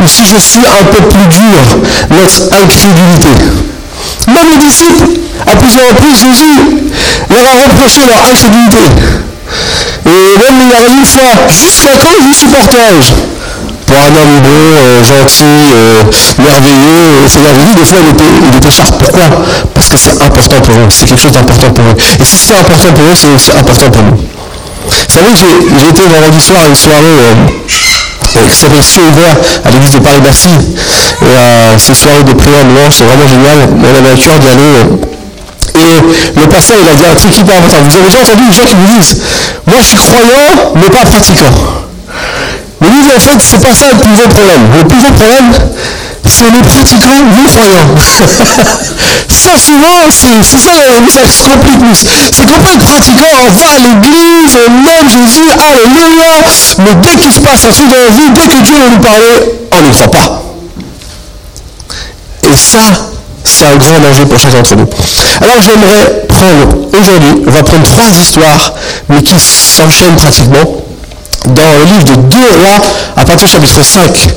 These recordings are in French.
ou si je suis un peu plus dur, notre incrédulité. Même les disciples, à plusieurs reprises, Jésus leur a reproché leur incrédulité. Et même il a une fois, jusqu'à quand vous supporterai-je Pour un homme bon, euh, gentil, euh, merveilleux, c'est la vie, des fois il était, il était. Pourquoi? Parce que c'est important pour eux, c'est quelque chose d'important pour eux. Et si c'est important pour eux, c'est aussi important pour nous. Vous savez, j'ai été vendredi soir à une soirée euh, s'appelle Ciel ouvert à l'église de Paris-Bercy. Et euh, ces soirées de prière louange, c'est vraiment génial. On à cœur d'y aller. Et le pasteur, il a dit un truc hyper important. Vous avez déjà entendu des gens qui vous disent Moi, je suis croyant, mais pas pratiquant. Mais lui, en fait, c'est pas ça le plus gros problème. Le plus gros problème, c'est les pratiquants non croyants. ça souvent, c'est ça ça se complique plus. C'est qu'on peut être pratiquant, on va à l'église, on aime Jésus, alléluia, mais dès qu'il se passe un truc dans la vie, dès que Dieu va nous parler, on ne croit pas. Et ça, c'est un grand danger pour chacun d'entre nous. Alors j'aimerais prendre, aujourd'hui, on va prendre trois histoires, mais qui s'enchaînent pratiquement dans le livre de 2 rois, à partir du chapitre 5,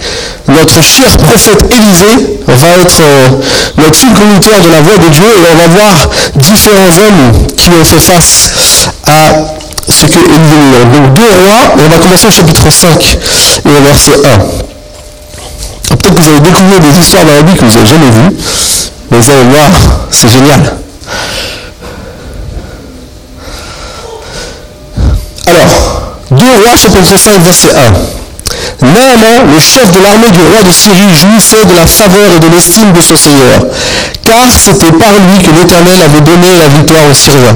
notre cher prophète Élisée va être euh, notre fil conducteur de la voix de Dieu et on va voir différents hommes qui ont fait face à ce que Élisée Donc 2 rois, on va commencer au chapitre 5 et au verset 1. Peut-être que vous allez découvrir des histoires dans la Bible que vous n'avez jamais vues, mais vous allez voir, c'est génial. Alors, 2 rois chapitre 5 verset 1. Naaman, le chef de l'armée du roi de Syrie, jouissait de la faveur et de l'estime de son Seigneur, car c'était par lui que l'Éternel avait donné la victoire aux Syriens.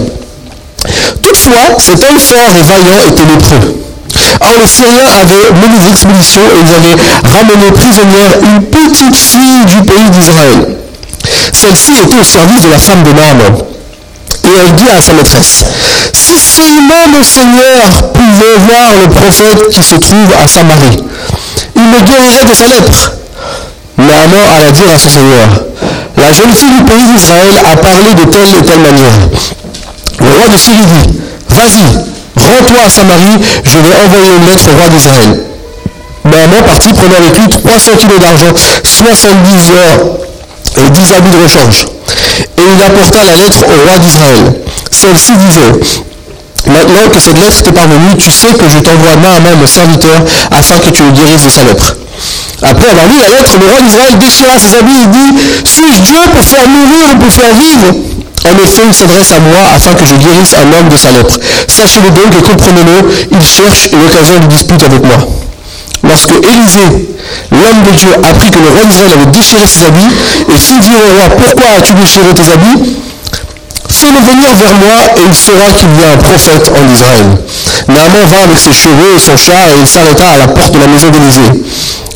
Toutefois, cet homme fort et vaillant était lépreux. Or, les Syriens avaient mené des expéditions et ils avaient ramené prisonnière une petite fille du pays d'Israël. Celle-ci était au service de la femme de Naaman. Et elle dit à sa maîtresse, si seulement le Seigneur pouvait voir le prophète qui se trouve à Samarie, il me guérirait de sa lèpre. Naaman alla dire à son Seigneur, la jeune fille du pays d'Israël a parlé de telle et telle manière. Le roi de Syrie dit, vas-y, rends-toi à Samarie, je vais envoyer une lettre au roi d'Israël. Naaman partit prenant avec lui 300 kilos d'argent, 70 heures et 10 habits de rechange. Et il apporta la lettre au roi d'Israël. Celle-ci disait, Maintenant que cette lettre t'est parvenue, tu sais que je t'envoie Naaman, mon serviteur, afin que tu le guérisses de sa lèpre. Après avoir lu la lettre, le roi d'Israël déchira ses habits et dit, suis-je Dieu pour faire mourir ou pour faire vivre? En effet, il s'adresse à moi afin que je guérisse un homme de sa lèpre. Sachez-le donc et comprenez-le, il cherche une occasion de dispute avec moi. Lorsque Élisée, l'homme de Dieu, apprit que le roi d'Israël avait déchiré ses habits, et fit dire au roi, pourquoi as-tu déchiré tes habits? Fais-le venir vers moi et il saura qu'il y a un prophète en Israël. Naaman vint avec ses chevaux et son char et il s'arrêta à la porte de la maison d'Élisée.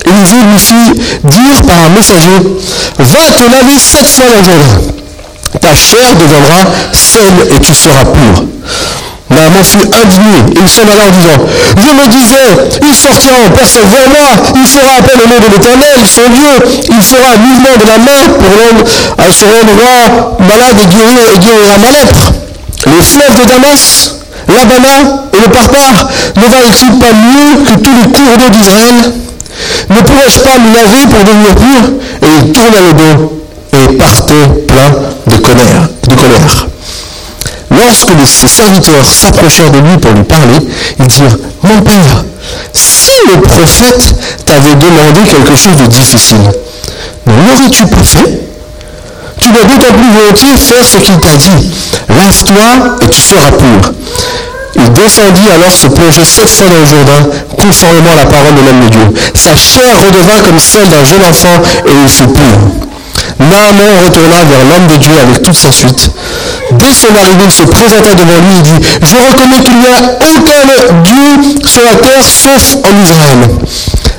Élisée lui fit dire par un messager, va te laver sept fois dans Jourdain. Ta chair deviendra saine et tu seras pur. Naaman fut indigné il s'en alla en disant, je me disais, il sortira en personne vers moi, il fera appel au nom de l'Éternel, son Dieu, il fera un mouvement de la main pour rendre à ce roi malade et guérir et guérira ma lèpre. Les fleuves de Damas, l'Abana et le Parpar ne valent-ils pas mieux que tous les cours d'eau d'Israël? Ne pourrais-je pas me laver pour devenir pur? Et il tourna le dos et partait plein de colère. De colère. Lorsque ses serviteurs s'approchèrent de lui pour lui parler, ils dirent, mon père, si le prophète t'avait demandé quelque chose de difficile, ne l'aurais-tu pas fait? Tu dois d'autant plus volontiers faire ce qu'il t'a dit. Lave-toi et tu seras pur. Il descendit alors se plonger sept fois dans le Jourdain, conformément à la parole de l'homme de Dieu. Sa chair redevint comme celle d'un jeune enfant et il fut pur. Naaman retourna vers l'homme de Dieu avec toute sa suite. Dès son arrivée, il se présenta devant lui et dit, je reconnais qu'il n'y a aucun Dieu sur la terre sauf en Israël.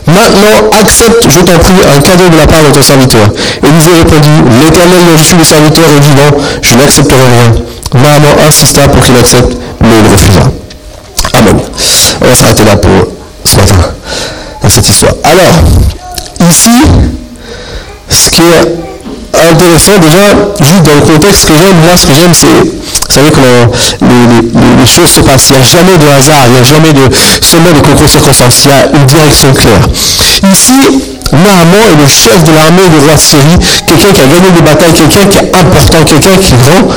Maintenant, accepte, je t'en prie, un cadeau de la part de ton serviteur. Élisée répondit, l'Éternel dont je suis le serviteur est vivant, je n'accepterai rien. Naaman insista pour qu'il accepte, mais il refusa. Amen. On va s'arrêter là pour ce matin, dans cette histoire. Alors, ici, ce qui est intéressant. Déjà, juste dans le contexte, que j'aime, moi, ce que j'aime, c'est, vous savez comment les, choses se passent. Il n'y a jamais de hasard, il n'y a jamais de seulement de concours circonstances. Il y a une direction claire. Ici, Naaman est le chef de l'armée du roi de Syrie, quelqu'un qui a gagné des batailles, quelqu'un qui est important, quelqu'un qui est grand,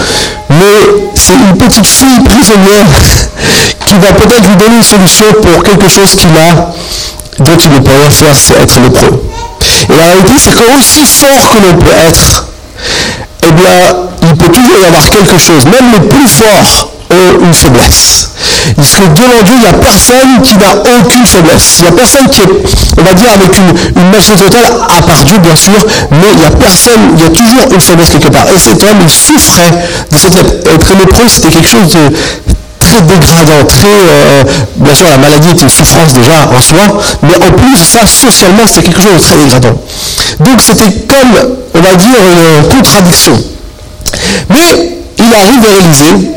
mais c'est une petite fille prisonnière qui va peut-être lui donner une solution pour quelque chose qu'il a, dont il ne peut rien faire, c'est être lépreux. Et la réalité, c'est qu'aussi fort que l'on peut être, eh bien, il peut toujours y avoir quelque chose. Même les plus forts ont une faiblesse. Parce que devant Dieu, il n'y a personne qui n'a aucune faiblesse. Il n'y a personne qui est, on va dire, avec une, majesté totale, à part Dieu, bien sûr, mais il n'y a personne, il y a toujours une faiblesse quelque part. Et cet homme, il souffrait de cette être lépreux, c'était quelque chose de dégradant, très, euh, bien sûr la maladie est une souffrance déjà en soi, mais en plus de ça, socialement, c'était quelque chose de très dégradant. Donc c'était comme, on va dire, une contradiction. Mais il arrive vers Élysée,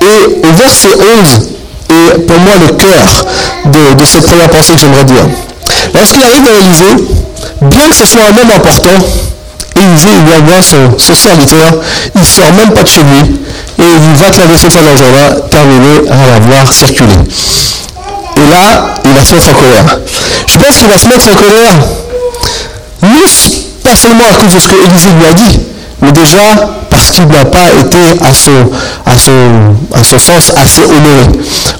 et au verset 11 est pour moi le cœur de, cette première pensée que j'aimerais dire. Lorsqu'il arrive vers Élysée, bien que ce soit un homme important, Élisée lui envoie son, son serviteur, il ne sort même pas de chez lui, et il va laisser faire dans jardin, terminé, à la voir circuler. Et là, il va se mettre en colère. Je pense qu'il va se mettre en colère, non pas seulement à cause de ce que Élisée lui a dit, mais déjà parce qu'il n'a pas été à son, sens assez honoré.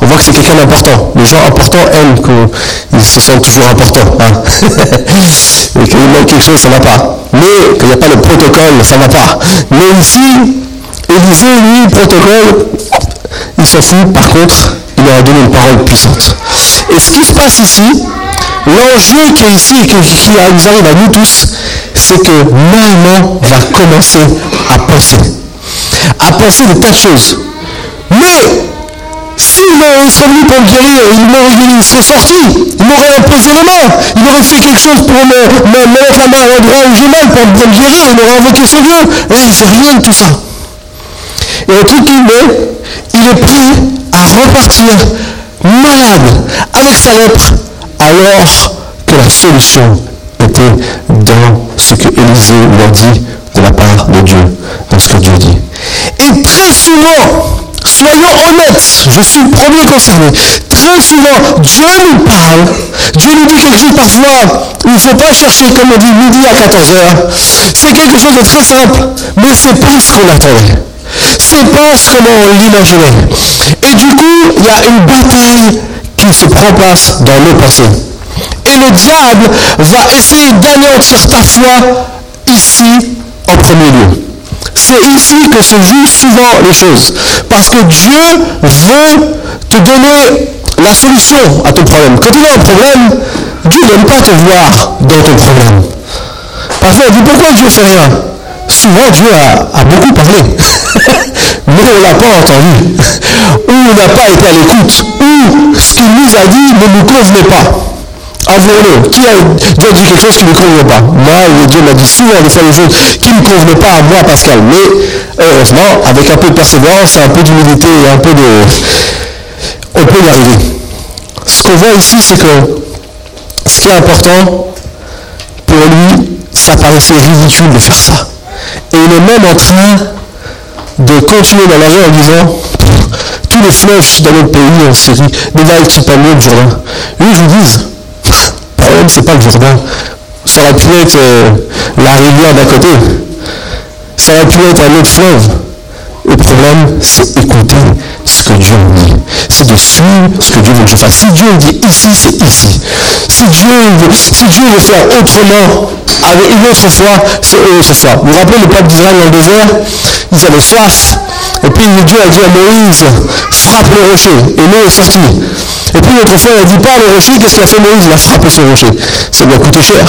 On voit que c'est quelqu'un d'important. Les gens importants aiment qu'ils se sentent toujours importants. Hein. Et qu'il manque quelque chose, ça ne va pas. Mais qu'il n'y a pas le protocole, ça ne va pas. Mais ici, Élisée, lui, le protocole, il s'en fout. Par contre, il leur a donné une parole puissante. Et ce qui se passe ici, l'enjeu qui est ici qui, nous arrive à nous tous, c'est que Naaman va commencer à penser. À penser de de choses. Mais s'il serait venu pour guérir, il m'aurait c'est sorti, il m'aurait imposé les mains, il aurait fait quelque chose pour me, mettre la main à l'endroit où j'ai mal pour, me guérir, il aurait invoqué son Dieu. Il ne fait rien de tout ça. Et truc qui met, il est prêt à repartir malade avec sa lèpre alors que la solution dans ce que Élisée leur dit de la part de Dieu, dans ce que Dieu dit. Et très souvent, soyons honnêtes, je suis le premier concerné, très souvent, Dieu nous parle, Dieu nous dit quelque chose parfois, il ne faut pas chercher, comme on dit, midi à 14h. C'est quelque chose de très simple, mais c'est pas ce qu'on attendait. C'est pas ce qu'on l'imaginait. Et du coup, il y a une bataille qui se prend dans nos pensées. Et le diable va essayer d'anéantir ta foi ici en premier lieu. C'est ici que se jouent souvent les choses. Parce que Dieu veut te donner la solution à ton problème. Quand tu as un problème, Dieu n'aime pas te voir dans ton problème. Parfois on dit pourquoi Dieu fait rien? Souvent Dieu a, beaucoup parlé. Mais on ne l'a pas entendu. Ou on n'a pas été à l'écoute. Ou ce qu'il nous a dit ne nous convenait pas. Avouons-le. Qui a, Dieu dit quelque chose qui ne me convenait pas? Moi, Dieu m'a dit souvent de faire des choses qui ne convenaient pas à moi, Pascal. Mais heureusement, avec un peu de persévérance, un peu d'humilité et un peu de... On peut y arriver. Ce qu'on voit ici, c'est que ce qui est important, pour lui, ça paraissait ridicule de faire ça. Et il est même en train de continuer dans la rue en disant tous les flèches dans notre pays en Syrie ne valent-ils pas mieux le Jourdain Lui, je vous dis, c'est pas le Jourdain. Ça aurait pu être euh, la rivière d'à côté. Ça aurait pu être un autre fleuve. Le problème, c'est écouter ce que Dieu dit. C'est de suivre ce que Dieu veut que je fasse. Si Dieu dit ici, c'est ici. Si Dieu, veut, si Dieu veut faire autrement, avec une autre foi, c'est une autre foi. Vous vous rappelez le peuple d'Israël dans le désert Ils avaient soif. Et puis Dieu a dit à Moïse, frappe le rocher. Et l'eau est sortie. Et puis fois, il a dit, pas le rocher, qu'est-ce qu'il a fait Moïse? Il a frappé ce rocher. Ça lui a coûté cher.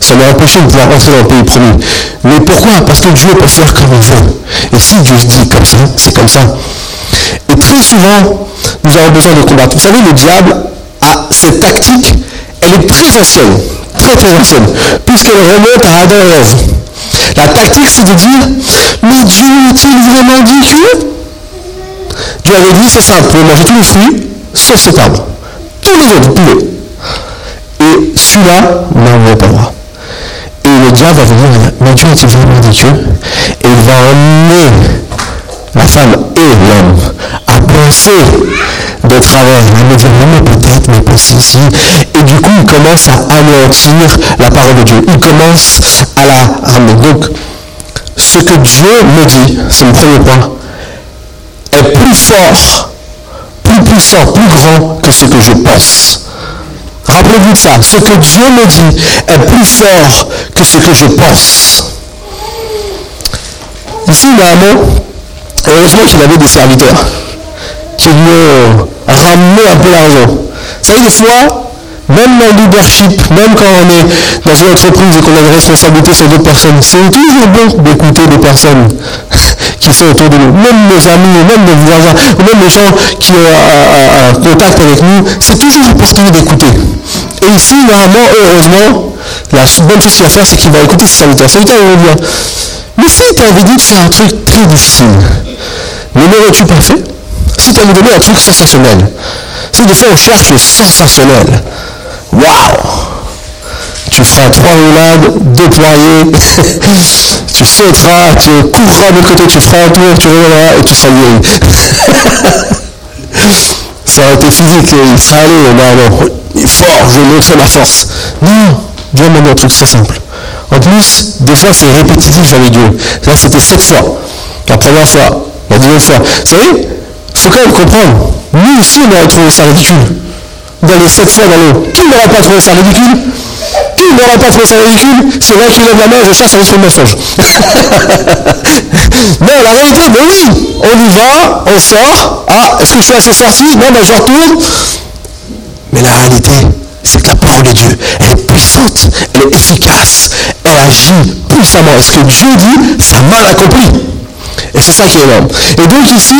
Ça lui a empêché de pouvoir entrer dans le pays promis. Mais pourquoi? Parce que Dieu peut faire comme il veut. Et si Dieu dit comme ça, c'est comme ça. Et très souvent, nous avons besoin de combattre. Vous savez, le diable a cette tactique, elle est très ancienne, très très ancienne, puisqu'elle remonte à Adam et Ève. La tactique, c'est de dire, mais Dieu a-t-il vraiment dit que Dieu avait dit, c'est simple, manger tous les fruits, sauf cet arbre. Tous les autres. Et celui-là, vous n'avez pas droit. Et le le diable va venir, mais Dieu est vraiment dit Dieu, et il va emmener la femme et l'homme à penser de travers, mais peut-être, mais pas ici. Et du coup, il commence à anéantir la parole de Dieu. Il commence à la ramener. Donc, ce que Dieu me dit, c'est le premier point, est plus fort, plus puissant, plus grand que ce que je pense. Rappelez-vous de ça. Ce que Dieu me dit est plus fort que ce que je pense. Ici, Naaman, heureusement qu'il avait des serviteurs qui lui ramener un peu l'argent. Vous savez, des fois, même dans le leadership, même quand on est dans une entreprise et qu'on a des responsabilités sur d'autres personnes, c'est toujours bon d'écouter des personnes qui sont autour de nous. Même nos amis, même nos voisins, même les gens qui ont un, contact avec nous, c'est toujours important d'écouter. Et ici, normalement, heureusement, la bonne chose qu'il va faire, c'est qu'il va écouter ses serviteurs. Serviteurs vont dire, si tu avais dit de faire un truc très difficile, ne l'aurais-tu pas fait Si tu avais donné un truc sensationnel, si des fois on cherche le sensationnel, waouh tu feras trois roulades, deux poiriers, tu sauteras, tu courras de côté, tu feras un tour, tu reviendras et tu vieille. ça aurait été physique, il serait allé, non, non, fort, je montrer ma force. Non, Dieu m'a dit un truc très simple. En plus, des fois c'est répétitif avec Dieu. Là c'était sept fois. La première fois, la deuxième fois. Vous savez, il faut quand même comprendre. Nous aussi on aurait trouvé ça ridicule. Dans les sept fois dans l'eau. Qui n'aurait pas trouvé ça ridicule? Qui n'aurait pas trouvé ça ridicule? C'est vrai qu'il lève la main, je cherche un de mensonge. non, la réalité, mais oui, on y va, on sort. Ah, est-ce que je suis assez sorti? Non, ben je retourne. Mais la réalité, c'est que la parole de Dieu, elle est puissante, elle est efficace, elle agit puissamment. Ce que Dieu dit, ça mal accompli. Et c'est ça qui est énorme. Et donc ici,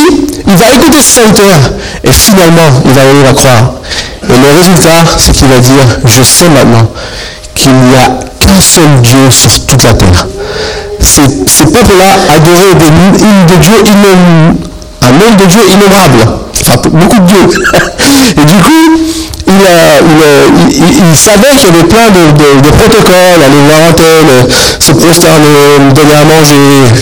il va écouter ses serviteurs. Et finalement, il va venir à croire. Et le résultat, c'est qu'il va dire, je sais maintenant qu'il n'y a qu'un seul Dieu sur toute la terre. Ces, peuples-là adoraient des hymnes de Dieu un nombre de dieux innombrable. Enfin, beaucoup de dieux. Et du coup, il, savait qu'il y avait plein de, protocoles, aller voir un tel, se prosterner, donner à manger.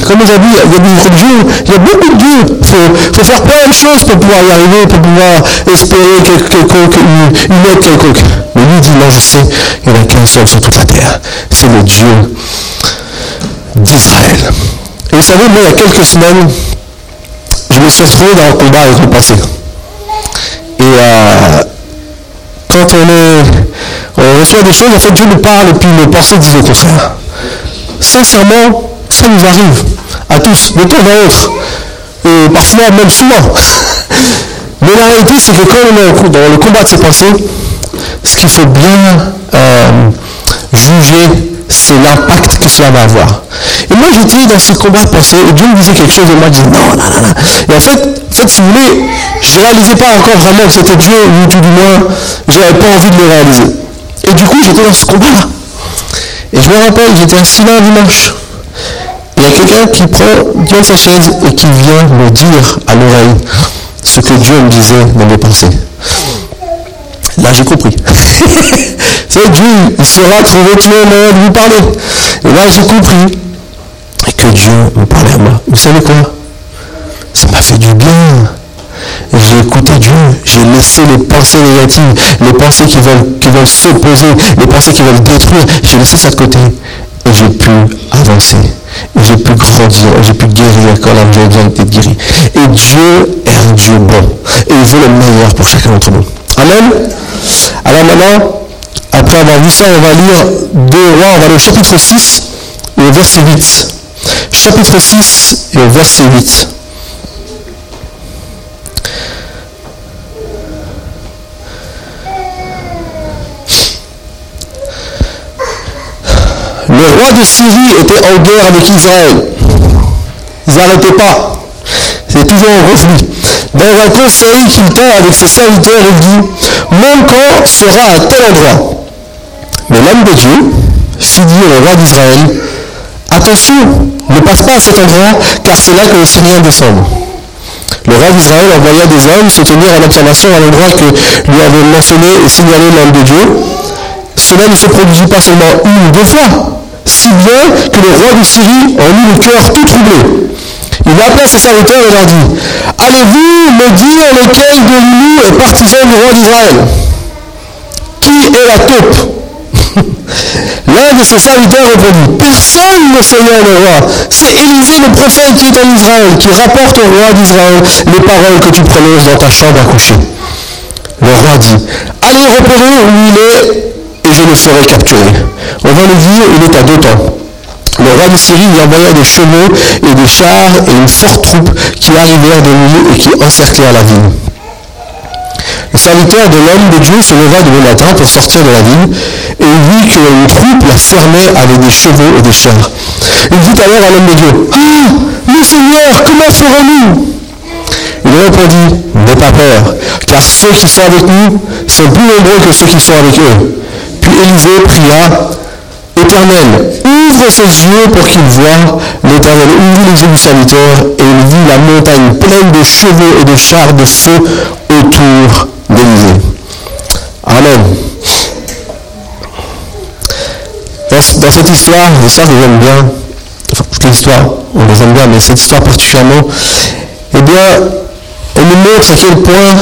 Comme il a dit, il y a des religions, il y a beaucoup de dieux. Il faut, faire plein de choses pour pouvoir y arriver, pour pouvoir espérer quelconque, une, une aide quelconque. Mais lui dit, non, je sais, il n'y en a qu'un seul sur toute la terre. C'est le Dieu d'Israël. Et vous savez, moi, il y a quelques semaines, je me suis retrouvé dans un combat avec le passé. Et euh, quand on, est, on reçoit des choses, en fait, Dieu nous parle et puis nos pensées disent au contraire. Sincèrement, ça nous arrive à tous, de temps à autre. Et parfois même souvent. Mais la réalité, c'est que quand on est dans le combat de ses pensées, ce qu'il faut bien euh, juger, c'est l'impact que cela va avoir. Et moi, j'étais dans ce combat de pensée, et Dieu me disait quelque chose, et moi, je disais non, non, non. Et en fait, en fait, si vous voulez, je ne réalisais pas encore vraiment que c'était Dieu, ou tout du moins, je n'avais pas envie de le réaliser. Et du coup, j'étais dans ce combat-là. Et je me rappelle, j'étais assis là un dimanche. Il y a quelqu'un qui prend Dieu sa chaise et qui vient me dire à l'oreille ce que Dieu me disait dans mes pensées. Là, j'ai compris. C'est Dieu, il saura toujours un moyen de vous parler. Et là, j'ai compris que Dieu me parlait à moi. Vous savez quoi? Ça m'a fait du bien. J'ai écouté Dieu, j'ai laissé les pensées négatives, les pensées qui veulent, qui veulent s'opposer, les pensées qui veulent détruire, j'ai laissé ça de côté et j'ai pu avancer. J'ai pu grandir, j'ai pu guérir quand l'âme besoin d'être guéri. Et Dieu est un Dieu bon. Et il veut le meilleur pour chacun d'entre nous. Amen. Alors maintenant, après avoir vu ça, on va lire deux rois, on va aller au chapitre 6 et au verset 8. Chapitre 6 et au verset 8. Le roi de Syrie était en guerre avec Israël. Ils n'arrêtaient pas. C'est toujours un reflux. Dans un conseil qu'il tient avec ses serviteurs, il dit, mon camp sera à tel endroit. Mais l'homme de Dieu fit dire au roi d'Israël, attention, ne passe pas à cet endroit, car c'est là que les Syriens descendent. Le roi d'Israël envoya des hommes se tenir en observation à l'endroit que lui avait mentionné et signalé l'homme de Dieu. Cela ne se produisit pas seulement une ou deux fois, si bien que le roi de Syrie en eut le cœur tout troublé. Il appela ses serviteurs et leur dit, Allez-vous me dire lequel de nous est partisan du roi d'Israël? Qui est la taupe L'un de ses serviteurs répondit, Personne, mon Seigneur le roi. C'est Élisée le prophète qui est en Israël, qui rapporte au roi d'Israël les paroles que tu prononces dans ta chambre à coucher. Le roi dit, Allez repérer où il est, et je le ferai capturer. On va le dire, il est à deux temps. Le roi de Syrie lui envoya des chevaux et des chars et une forte troupe qui arrivèrent de nuit et qui encerclèrent la ville. Le serviteur de l'homme de Dieu se leva de matin pour sortir de la ville, et il vit qu'une troupe la fermait avec des chevaux et des chars. Il dit alors à l'homme de Dieu, Ah, mon Seigneur, comment ferons-nous? Il répondit, N'aie pas peur, car ceux qui sont avec nous sont plus nombreux que ceux qui sont avec eux. Puis Élisée pria, Éternel, ouvre ses yeux pour qu'il voie. L'Éternel ouvrit les yeux du serviteur et il vit la montagne pleine de chevaux et de chars de feu autour d'Élysée. Amen. Dans, cette histoire, l'histoire que j'aime bien, enfin toute l'histoire, on les aime bien, mais cette histoire particulièrement, eh bien, elle nous montre à quel point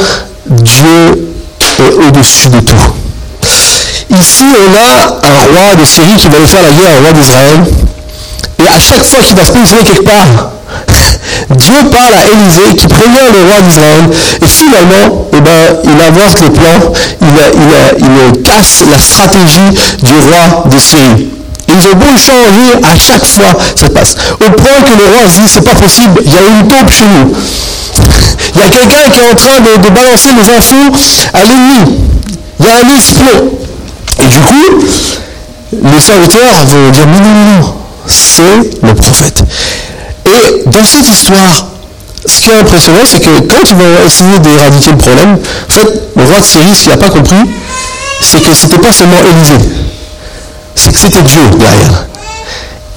Dieu est au-dessus de tout. Ici, on a un roi de Syrie qui va aller faire la guerre au roi d'Israël. Et à chaque fois qu'il va se positionner quelque part, Dieu parle à Élisée qui prévient le roi d'Israël. Et finalement, eh ben, il avance les plans, il, casse la stratégie du roi de Syrie. Ils ont beau changer, à chaque fois ça passe. Au point que le roi se dit, c'est pas possible, il y a une taupe chez nous. Il y a quelqu'un qui est en train de, de balancer les infos à l'ennemi. Il y a un espion. Et du coup, les serviteurs vont dire non, non, non, c'est le prophète. Et dans cette histoire, ce qui est impressionnant, c'est que quand ils vont essayer d'éradiquer le problème, en fait, le roi de Syrie, ce qu'il n'a pas compris, c'est que ce n'était pas seulement Élisée, c'est que c'était Dieu derrière.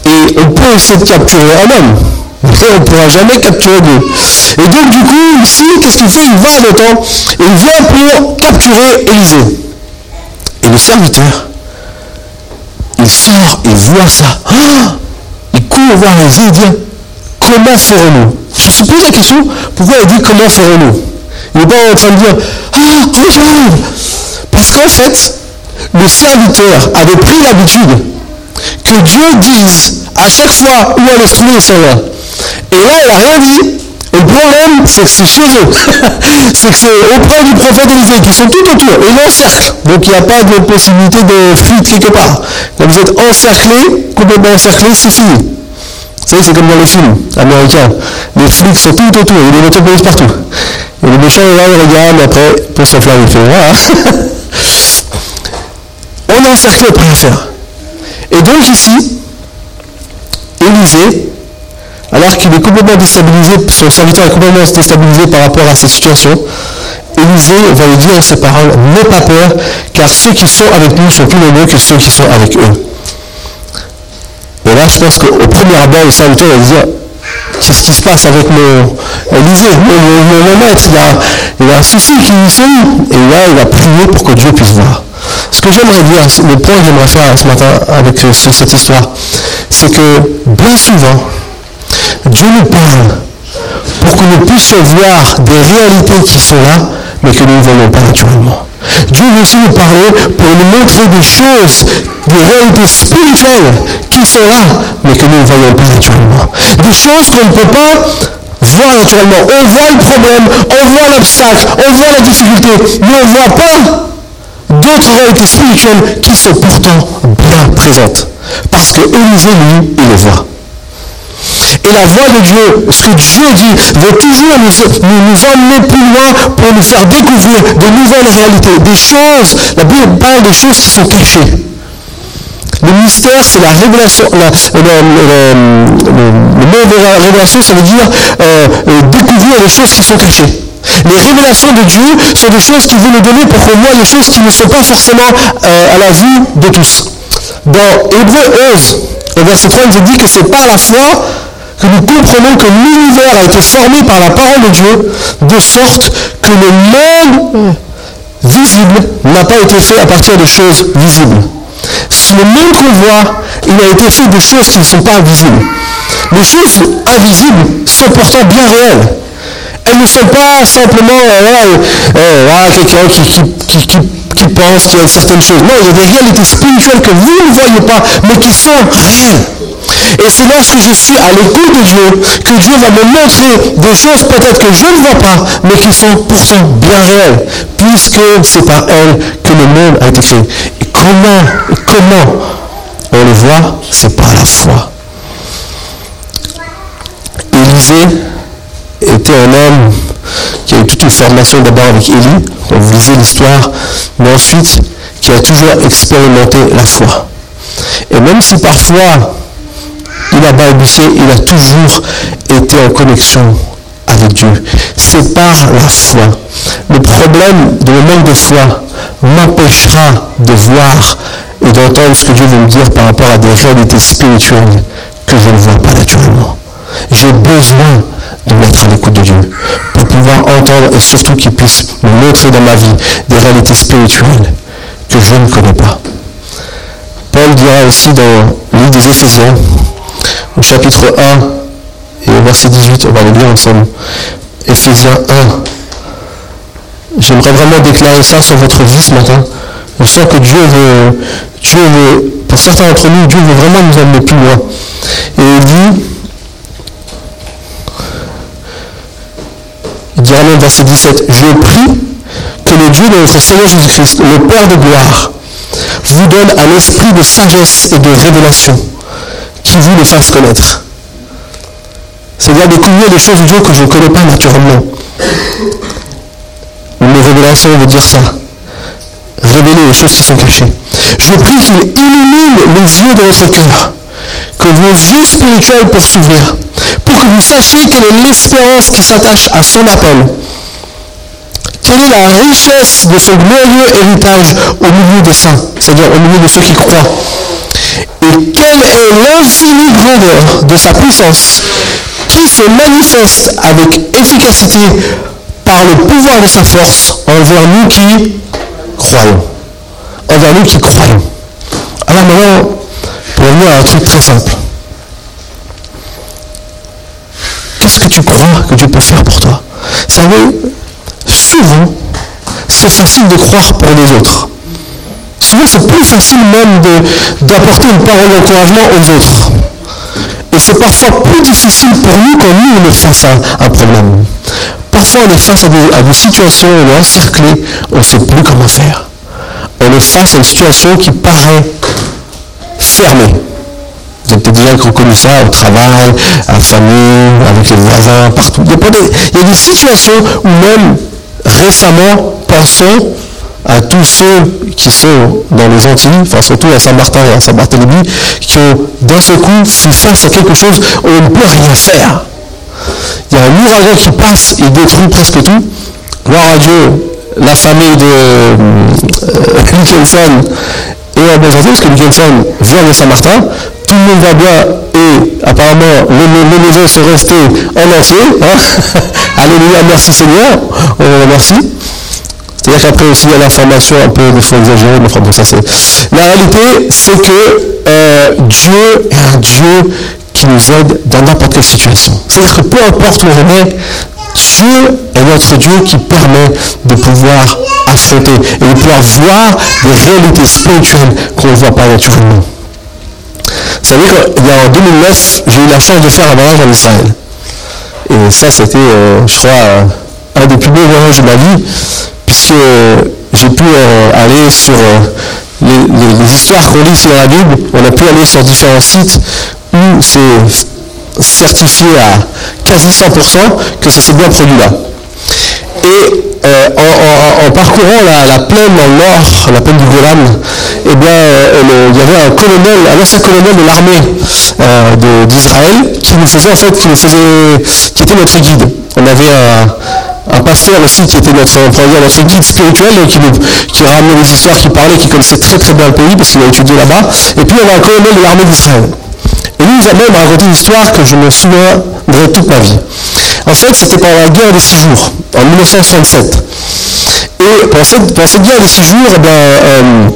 Et on peut essayer de capturer un homme, mais on ne pourra jamais capturer Dieu. Et donc, du coup, ici, qu'est-ce qu'il fait? Il va à l'OTAN et il vient pour capturer Élisée. Et le serviteur, il sort, il voit ça. Ah il court voir Élisée et dit Comment ferons-nous? Je se pose la question pourquoi il dit comment ferons-nous? Il n'est pas en train de dire Ah, regarde Parce qu'en fait, le serviteur avait pris l'habitude que Dieu dise à chaque fois où aller se trouver Et là, il n'a rien dit. Et le problème, c'est que c'est chez eux. c'est que c'est auprès du prophète Élisée qui sont tout autour. Et l'encercle. Donc il n'y a pas de possibilité de fuite quelque part. Quand vous êtes encerclé, complètement encerclé, c'est fini. Vous savez, c'est comme dans les films américains. Les flics sont tout autour. Il y a des voitures police partout. Et les méchants, là, ils regardent, après, pour s'enflammer. Ils font, voilà. On est encerclé, après à faire. Et donc ici, Élisée, alors qu'il est complètement déstabilisé, son serviteur est complètement déstabilisé par rapport à cette situation, Élisée va lui dire ces paroles, n'aie pas peur, car ceux qui sont avec nous sont plus nombreux que ceux qui sont avec eux. Et là, je pense qu'au premier abord, le serviteur va dire, qu'est-ce qui se passe avec mon Élisée, mon, maître, il y, a, un souci qui est Et là, il va prier pour que Dieu puisse voir. Ce que j'aimerais dire, le point que j'aimerais faire ce matin avec cette histoire, c'est que bien souvent, Dieu nous parle pour que nous puissions voir des réalités qui sont là, mais que nous ne voyons pas naturellement. Dieu veut aussi nous parler pour nous montrer des choses, des réalités spirituelles qui sont là, mais que nous ne voyons pas naturellement. Des choses qu'on ne peut pas voir naturellement. On voit le problème, on voit l'obstacle, on voit la difficulté, mais on ne voit pas d'autres réalités spirituelles qui sont pourtant bien présentes. Parce que Élisée, lui, il le voit. Et la voix de Dieu, ce que Dieu dit, veut toujours nous, nous, emmener plus loin pour nous faire découvrir de nouvelles réalités, des choses. La Bible parle des choses qui sont cachées. Le mystère, c'est la révélation. le, mot de révélation, ça veut dire euh, euh, découvrir les choses qui sont cachées. Les révélations de Dieu sont des choses qu'il veut nous donner pour qu'on voit les choses qui ne sont pas forcément euh, à la vue de tous. Dans Hébreu 11, au verset 3, il nous dit que c'est par la foi que nous comprenons que l'univers a été formé par la parole de Dieu, de sorte que le monde visible n'a pas été fait à partir de choses visibles. Le monde qu'on voit il a été fait des choses qui ne sont pas invisibles. Les choses invisibles sont pourtant bien réelles. Elles ne sont pas simplement euh, euh, quelqu'un qui, qui, pense qu'il y a certaines choses. Non, il y a des réalités spirituelles que vous ne voyez pas, mais qui sont réelles. Et c'est lorsque je suis à l'écoute de Dieu que Dieu va me montrer des choses peut-être que je ne vois pas, mais qui sont pourtant bien réelles, puisque c'est par elles que le monde a été créé. Et comment, comment on le voit C'est par la foi. Élisée était un homme qui a eu toute une formation d'abord avec Élie, on vous lisez l'histoire, mais ensuite qui a toujours expérimenté la foi. Et même si parfois il a balbutié, il a toujours été en connexion avec Dieu. C'est par la foi. Le problème de le manque de foi m'empêchera de voir et d'entendre ce que Dieu veut me dire par rapport à des réalités spirituelles que je ne vois pas naturellement. J'ai besoin de mettre à l'écoute de Dieu pour pouvoir entendre et surtout qu'il puisse me montrer dans ma vie des réalités spirituelles que je ne connais pas. Paul dira aussi dans le livre des Éphésiens, au chapitre 1 et au verset 18, on va le lire ensemble. Éphésiens 1. J'aimerais vraiment déclarer ça sur votre vie ce matin. Je sens que Dieu veut, Dieu veut, pour certains d'entre nous, Dieu veut vraiment nous amener plus loin. Et il dit, il dit Amen, verset 17, je prie que le Dieu de notre Seigneur Jésus-Christ, le Père de gloire, vous donne un esprit de sagesse et de révélation qui vous les fasse connaître. C'est-à-dire découvrir des choses de Dieu que je ne connais pas naturellement. Une révélation veut dire ça. Révéler les choses qui sont cachées. Je prie qu'il illumine les yeux de votre cœur, que vos yeux spirituels peuvent s'ouvrir, pour que vous sachiez quelle est l'espérance qui s'attache à son appel. Quelle est la richesse de son glorieux héritage au milieu des saints, c'est-à-dire au milieu de ceux qui croient et quelle est l'infinie grandeur de sa puissance qui se manifeste avec efficacité par le pouvoir de sa force envers nous qui croyons. Envers nous qui croyons. Alors maintenant, pour revenir à un truc très simple. Qu'est-ce que tu crois que Dieu peut faire pour toi? Vous savez, souvent, c'est facile de croire pour les autres. Souvent, c'est plus facile même d'apporter une parole d'encouragement aux autres. Et c'est parfois plus difficile pour nous quand nous, on est face à un problème. Parfois, on est face à des, situations, on est encerclé, on ne sait plus comment faire. On est face à une situation qui paraît fermée. Vous avez peut-être déjà reconnu ça au travail, à la famille, avec les voisins, partout. Des, il y a des situations où même récemment, pensons à tous ceux qui sont dans les Antilles, enfin surtout à Saint-Martin et à Saint-Barthélemy, qui ont d'un seul coup fait face à quelque chose où on ne peut rien faire. Il y a un ouragan qui passe, il détruit presque tout. Gloire à Dieu, la famille de euh, est en bonne santé, parce que Mickelson vient de Saint-Martin, tout le monde va bien et apparemment les, maisons sont restées en entier. Hein. Alléluia, merci Seigneur, on remercie. C'est-à-dire qu'après aussi, il y a l'information un peu des fois exagérée, mais enfin bon, ça c'est... La réalité, c'est que euh, Dieu est un Dieu qui nous aide dans n'importe quelle situation. C'est-à-dire que peu importe où on est, Dieu est notre Dieu qui permet de pouvoir affronter et de pouvoir voir des réalités spirituelles qu'on ne voit pas naturellement. Vous savez qu'il y a en 2009, j'ai eu la chance de faire un voyage en Israël. Et ça, c'était, euh, je crois, un des plus beaux voyages de ma vie j'ai pu euh, aller sur euh, les, histoires qu'on lit sur la Bible, on a pu aller sur différents sites où c'est certifié à quasi 100% que ça s'est bien produit là. Et euh, en, parcourant la, plaine dans le nord, la plaine du Golan, eh bien, il y avait un colonel, un ancien colonel de l'armée d'Israël qui nous faisait en fait, qui nous faisait, qui était notre guide. On avait un pasteur aussi qui était notre, guide spirituel, qui, qui ramenait des histoires, qui parlait, qui connaissait très très bien le pays parce qu'il a étudié là-bas. Et puis on a un colonel de l'armée d'Israël. Et lui, il a même raconté une histoire que je me souviendrai toute ma vie. En fait, c'était pendant la guerre des six jours, en 1967. Et pendant cette, guerre des six jours, eh euh,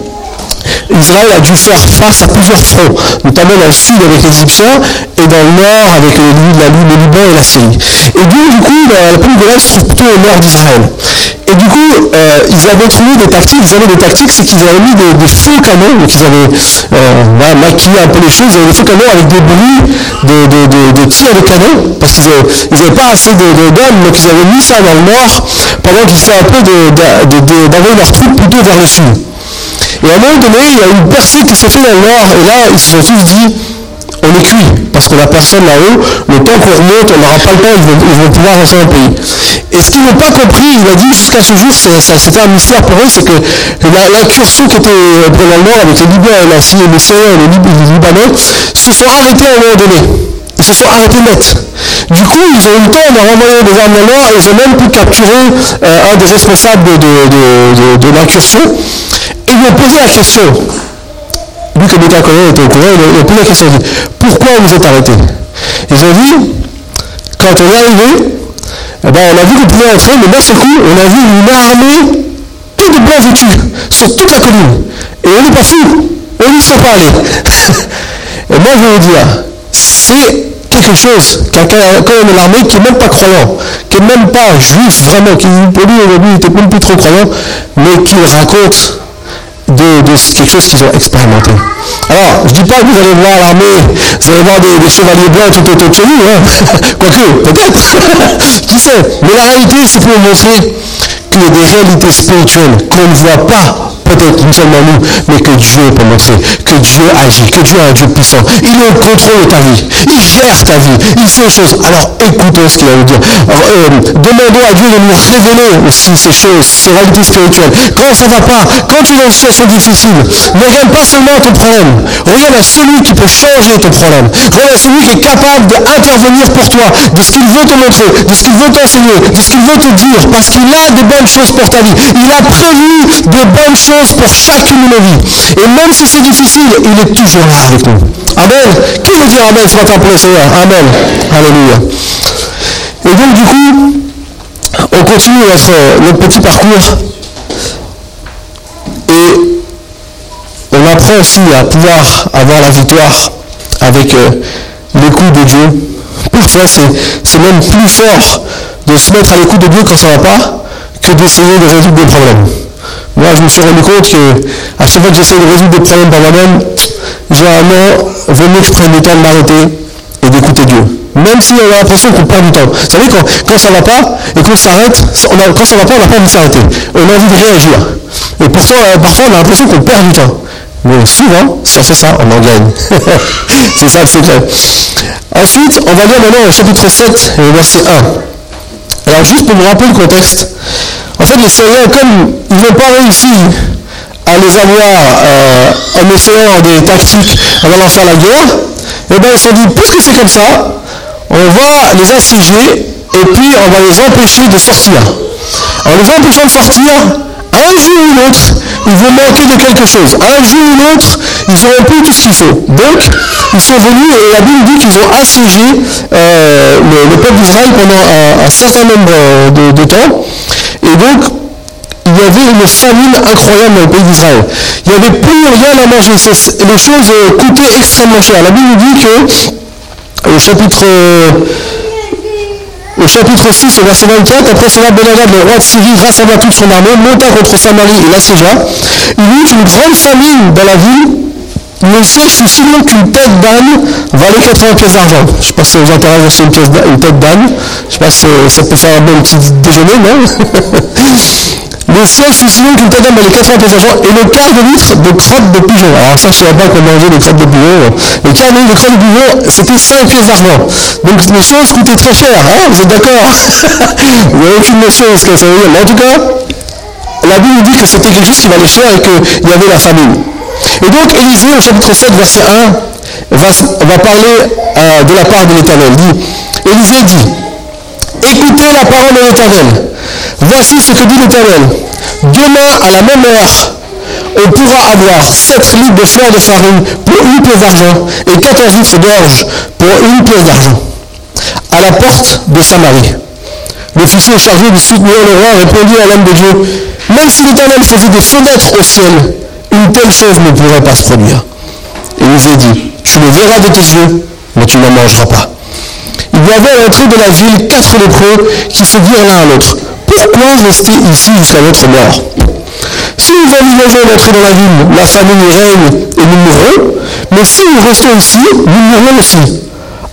Israël a dû faire face à plusieurs fronts, notamment dans le sud avec les Égyptiens et dans le nord avec le, Liban et la Syrie. Et du coup, la, la de se trouve plutôt au nord d'Israël. Et du coup, euh, ils avaient trouvé des tactiques, ils avaient des tactiques, c'est qu'ils avaient mis des, faux canons, donc ils avaient euh, maquillé un peu les choses, ils avaient des faux canons avec des bruits de, de, tirs de canons, parce qu'ils n'avaient pas assez d'hommes, donc ils avaient mis ça dans le nord, pendant qu'ils faisaient un peu d'envoyer leurs troupes plutôt vers le sud. Et à un moment donné, il y a une percée qui s'est fait dans le nord, et là, ils se sont tous dit, on est cuit, parce que la personne là-haut, le temps qu'on remonte, on n'aura pas le temps, ils vont, pouvoir rentrer dans le pays. Et ce qu'ils n'ont pas compris, il a dit jusqu'à ce jour, c'était un mystère pour eux, c'est que l'incursion qui était dans le nord avec les Libyens, la Syriens les, Libanais se sont arrêtés à un moment donné. Ils se sont arrêtés net. Du coup, ils ont eu le temps de renvoyer des armes au nord et ils ont même pu capturer euh, un des responsables de, de, de l'incursion. Ils lui ont posé la question, vu que l'État coréen était au courant, il a posé la question, pourquoi vous êtes arrêtés? Ils ont dit, quand on est arrivé, eh ben, on a vu qu'on pouvait entrer, mais d'un seul coup, on a vu une armée tout de blanc vêtu sur toute la commune. Et on n'est pas fous, on n'y sont pas allés. et moi, je vais vous dire, c'est quelque chose qu'un colonel de l'armée qui n'est même pas croyant, qui n'est même pas juif vraiment, qui pour lui aujourd'hui n'était même plus trop croyant, mais qui raconte de, quelque chose qu'ils ont expérimenté. Alors, je ne dis pas que vous allez voir l'armée, vous allez voir des, chevaliers blancs tout autour de vous, hein. quoique, peut-être, qui sait? Mais la réalité, c'est pour montrer a des réalités spirituelles qu'on ne voit pas peut-être non seulement nous, mais que Dieu peut montrer, que Dieu agit, que Dieu est un Dieu puissant. Il est au contrôle de ta vie, il gère ta vie, il fait les choses. Alors écoutons ce qu'il a à nous dire. Euh, demandons à Dieu de nous révéler aussi ces choses, ces réalités spirituelles. Quand ça ne va pas, quand tu es dans une situation difficile, ne regarde pas seulement ton problème, regarde à celui qui peut changer ton problème. Regarde à celui qui est capable d'intervenir pour toi, de ce qu'il veut te montrer, de ce qu'il veut t'enseigner, de ce qu'il veut te dire, parce qu'il a de bonnes choses pour ta vie. Il a prévu de bonnes choses pour chacune de nos vies. Et même si c'est difficile, il est toujours là avec nous. Amen. Qui veut dire Amen ce matin pour le Seigneur? Amen. Alléluia. Et donc du coup, on continue notre, petit parcours. Et on apprend aussi à pouvoir avoir la victoire avec euh, l'écoute de Dieu. Parfois, c'est même plus fort de se mettre à l'écoute de Dieu quand ça ne va pas que d'essayer de résoudre des problèmes. Moi, je me suis rendu compte que à chaque fois que j'essaie de résoudre des problèmes par moi-même, généralement, vaut mieux que je prenne le temps de m'arrêter et d'écouter Dieu. Même si on a l'impression qu'on perd du temps. Vous savez, quand, quand ça ne va pas et qu'on s'arrête, quand ça ne va pas, on n'a pas envie de s'arrêter. On a envie de réagir. Et pourtant, euh, parfois, on a l'impression qu'on perd du temps. Mais souvent, si on fait ça, on en gagne. C'est ça le secret. Ensuite, on va lire maintenant au chapitre 7, verset 1. Alors, juste pour vous rappeler le contexte, en fait, les Syriens, comme ils n'ont pas réussi à les avoir euh, en essayant des tactiques avant d'en faire la guerre, eh bien, ils se sont dit, puisque c'est comme ça, on va les assiéger et puis on va les empêcher de sortir. En les empêchant de sortir, un jour ou l'autre, ils vont manquer de quelque chose. Un jour ou l'autre, ils n'auront plus tout ce qu'il faut. Donc, ils sont venus et la Bible dit qu'ils ont assiégé euh, le, peuple d'Israël pendant un, certain nombre de temps. Et donc, il y avait une famine incroyable dans le pays d'Israël. Il n'y avait plus rien à manger. Les choses coûtaient extrêmement cher. La Bible dit que, au chapitre, au chapitre 6, au verset 24, après cela, Benadad, le roi de Syrie, rassembla toute son armée, monta contre Samarie et l'assiégea. Il y eut une grande famine dans la ville le fut si long qu'une tête d'âne valait 80 pièces d'argent. Je ne sais pas si vous intéresse une, une tête d'âne. Je ne sais pas si ça peut faire un bon petit déjeuner, non? Le fut si long qu'une tête d'âne valait 80 pièces d'argent et le quart de litre de crotte de pigeon. Alors ça, je ne savais pas qu'on mangeait des crottes de pigeon. Le quart de litre de crotte de pigeon, c'était 5 pièces d'argent. Donc les choses coûtaient très cher. Hein? Vous êtes d'accord? Vous n'avez aucune notion de ce que ça veut dire. Mais en tout cas, la Bible dit que c'était quelque chose qui valait cher et qu'il y avait la famine. Et donc Élisée, au chapitre 7, verset 1, va, parler euh, de la part de l'Éternel. Élisée dit, écoutez la parole de l'Éternel. Voici ce que dit l'Éternel. Demain, à la même heure, on pourra avoir 7 litres de fleurs de farine pour une pièce d'argent et 14 litres d'orge pour une pièce d'argent à la porte de Samarie. L'officier chargé de soutenir le roi répondit à l'homme de Dieu, même si l'Éternel faisait des fenêtres au ciel une telle chose ne pourrait pas se produire. Et il est dit, tu le verras de tes yeux, mais tu n'en mangeras pas. Il y avait à l'entrée de la ville quatre lépreux qui se dirent l'un à l'autre, pourquoi rester ici jusqu'à notre mort? Si nous envisageons d'entrer dans la ville, la famine règne et nous mourrons, mais si nous restons ici, nous mourrons aussi.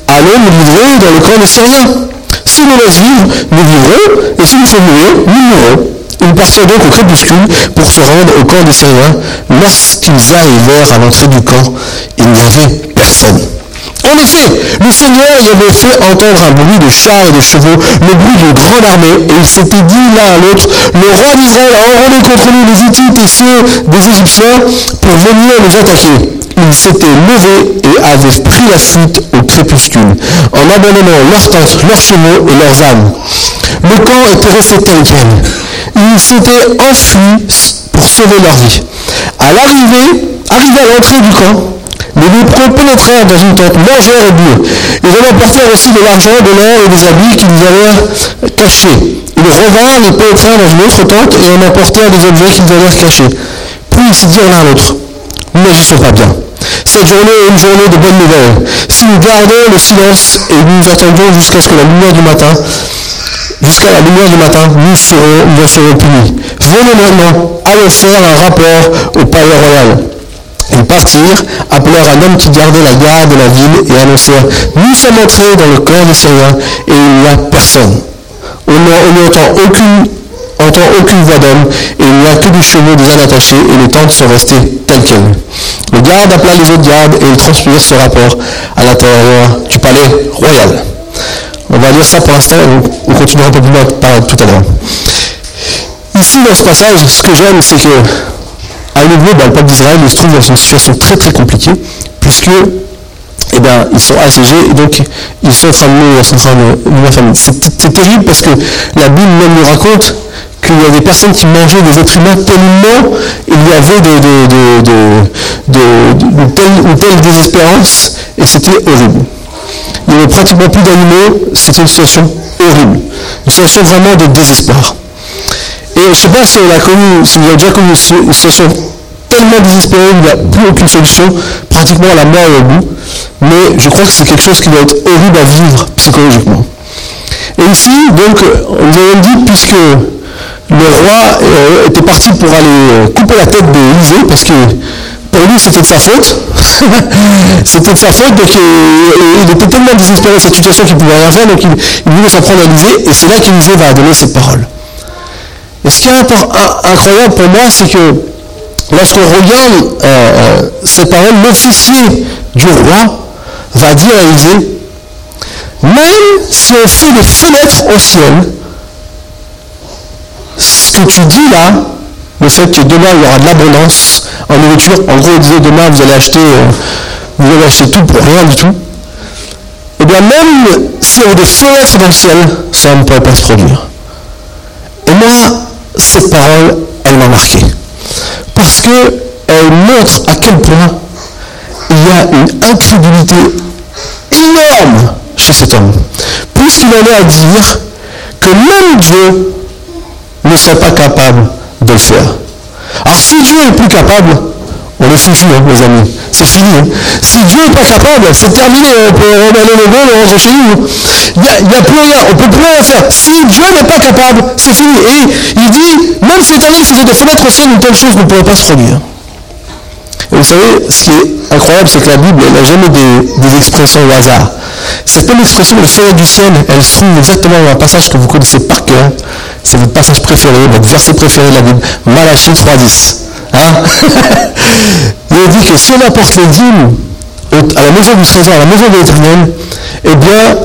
Allons nous livrer dans le camp des Syriens. Si nous laissons vivre, nous vivrons, et si nous sommes mourir, nous mourrons. Ils partirent donc au crépuscule pour se rendre au camp des Syriens. Lorsqu'ils arrivèrent à l'entrée du camp, il n'y avait personne. En effet, le Seigneur y avait fait entendre un bruit de chars et de chevaux, le bruit d'une grande armée, et il s'était dit l'un à l'autre, le roi d'Israël a enrôlé contre nous les Hittites et ceux des Égyptiens pour venir nous attaquer. Ils s'étaient levés et avaient pris la fuite au crépuscule, en abandonnant leurs tentes, leurs chevaux et leurs âmes. Le camp était resté tel quel. Ils s'étaient enfuis pour sauver leur vie. À l'arrivée, arrivé à l'entrée du camp, les lépreux pénétrèrent dans une tente, mangèrent et burent. Ils en apportèrent aussi de l'argent, de l'or et des habits qu'ils avaient cachés. Ils revinrent et pénétrèrent dans une autre tente et en apportèrent des objets qu'ils avaient cachés. Puis ils se dirent l'un à l'autre, nous n'agissons pas bien. Cette journée est une journée de bonnes nouvelles. Si nous gardons le silence et nous attendons jusqu'à ce que la lumière du matin, jusqu'à la lumière du matin, nous serons, nous serons punis. Venez maintenant, allons faire un rapport au palais royal. Ils partirent, appelèrent un homme qui gardait la garde de la ville et annoncèrent Nous sommes entrés dans le camp des Syriens et il n'y a personne. On n'entend aucune, aucune voix d'homme et il n'y a que des chevaux déjà attachés et les tentes sont restées telles quelles. Le garde appela les autres gardes et ils transmirent ce rapport à l'intérieur du palais royal. On va lire ça pour l'instant et on continuera un peu plus loin tout à l'heure. Ici, dans ce passage, ce que j'aime, c'est que à nouveau, bah, le peuple d'Israël se trouve dans une situation très très compliquée, puisque eh bien, ils sont assiégés et donc ils sont en train de mourir, sont en train de mourir. C'est terrible parce que la Bible même nous raconte qu'il y a des personnes qui mangeaient des êtres humains tellement il y avait de, de, telle, telle désespérance et c'était horrible. Il n'y avait pratiquement plus d'animaux, c'était une situation horrible. Une situation vraiment de désespoir. Et je ne sais pas si on a vous avez déjà connu une situation tellement désespérée où il n'y a plus aucune solution, pratiquement la mort est au bout. Mais je crois que c'est quelque chose qui doit être horrible à vivre psychologiquement. Et ici, donc, on dit, puisque le roi euh, était parti pour aller euh, couper la tête d'Élysée, parce que pour lui c'était de sa faute. c'était de sa faute, donc euh, il était tellement désespéré de cette situation qu'il ne pouvait rien faire, donc il, voulait s'en prendre à Élysée, et c'est là qu'Élysée va donner cette parole. Et ce qui est incroyable pour moi, c'est que lorsqu'on regarde euh, euh, cette parole, l'officier du roi va dire à Élisée, même si on fait des fenêtres au ciel, ce que tu dis là, le fait que demain il y aura de l'abondance en nourriture, en gros il disait demain vous allez acheter, euh, vous allez acheter tout pour rien du tout, et eh bien même si on a des fenêtres dans le ciel, ça ne pourrait pas se produire. Et moi, cette parole, elle m'a marqué. Parce qu'elle montre à quel point il y a une incrédulité énorme chez cet homme. Puisqu'il en est à dire que même Dieu ne serait pas capable de le faire. Alors si Dieu est plus capable, on est foutu, hein, mes amis. C'est fini. Hein. Si Dieu n'est pas capable, c'est terminé. On peut remettre le bon, on rentre chez nous. Il n'y a, plus rien. On ne peut plus rien faire. Si Dieu n'est pas capable, c'est fini. Et il dit, même si il faisait des fenêtres au ciel, une telle chose ne pourrait pas se produire. Et vous savez, ce qui est incroyable, c'est que la Bible, elle n'a jamais des, expressions au hasard. Cette même expression, le fenêtre du ciel, elle se trouve exactement dans un passage que vous connaissez par cœur. C'est votre passage préféré, votre verset préféré de la Bible, Malachie 3.10. Hein Il dit que si on apporte les dîmes à la maison du trésor, à la maison de l'éternel, eh bien,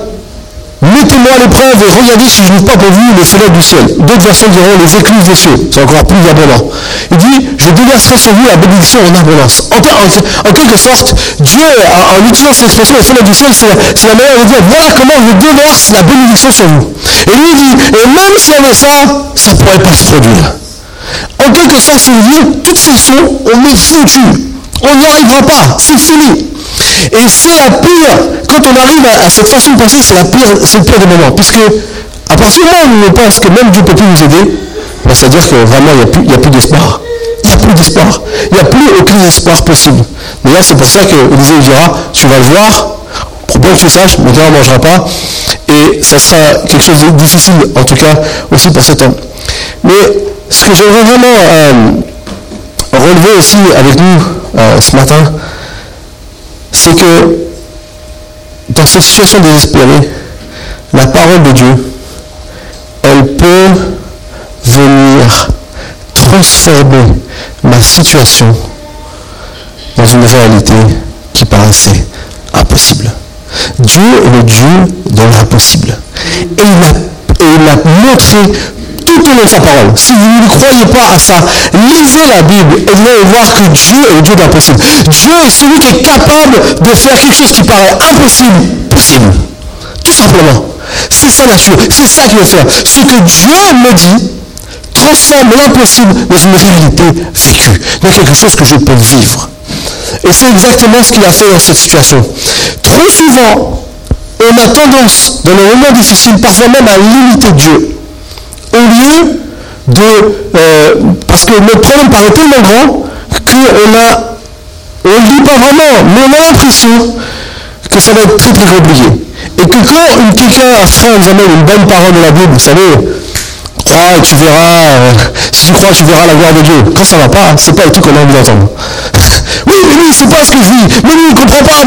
mettez-moi à l'épreuve et regardez si je n'ouvre pas pour vous les fenêtres du ciel. D'autres versions diront les écluses des cieux. C'est encore plus abondant. Il dit, je déverserai sur vous la bénédiction en abondance. En, quelque sorte, Dieu, en, utilisant cette expression, les fenêtres du ciel, c'est la manière de dire, voilà comment je déverse la bénédiction sur vous. Et lui dit, et même si on avait ça, ça ne pourrait pas se produire. En quelque sorte, si vous voulez, toute façon, on est foutu. On n'y arrivera pas. C'est fini. Et c'est la pire, quand on arrive à, cette façon de penser, c'est la pire, c'est le pire des moments. Puisque, à partir du moment où on pense que même Dieu peut plus nous aider, ben, c'est-à-dire que vraiment, il n'y a plus, d'espoir. il n'y a plus d'espoir. Il n'y a plus aucun espoir possible. D'ailleurs, c'est pour ça que Élisée dira, tu vas le voir, pour bien que tu saches, mais on ne mangera pas. Et ça sera quelque chose de difficile, en tout cas, aussi pour cet homme. Mais ce que j'aimerais vraiment euh, relever aussi avec nous euh, ce matin, c'est que dans cette situation désespérée, la parole de Dieu, elle peut venir transformer ma situation dans une réalité qui paraissait impossible. Dieu est le Dieu de l'impossible. Et il a, montré de sa parole. Si vous ne croyez pas à ça, lisez la Bible et vous allez voir que Dieu est le Dieu de l'impossible. Dieu est celui qui est capable de faire quelque chose qui paraît impossible, possible. Tout simplement. C'est sa nature. C'est ça qu'il veut faire. Ce que Dieu me dit transforme l'impossible dans une réalité vécue, dans quelque chose que je peux vivre. Et c'est exactement ce qu'il a fait dans cette situation. Trop souvent, on a tendance, dans les moments difficiles, parfois même à limiter Dieu. Au lieu de... Euh, parce que le problème paraît tellement grand qu'on a... On ne lit pas vraiment, mais on a l'impression que ça va être très très compliqué. Et que quand quelqu'un, un frère nous amène une bonne parole de la Bible, vous savez, crois et tu verras, euh, si tu crois, tu verras la gloire de Dieu. Quand ça ne va pas, c'est pas le truc qu'on a envie d'entendre. Oui, mais lui, il ne sait pas ce que je vis. Mais lui, il ne comprend pas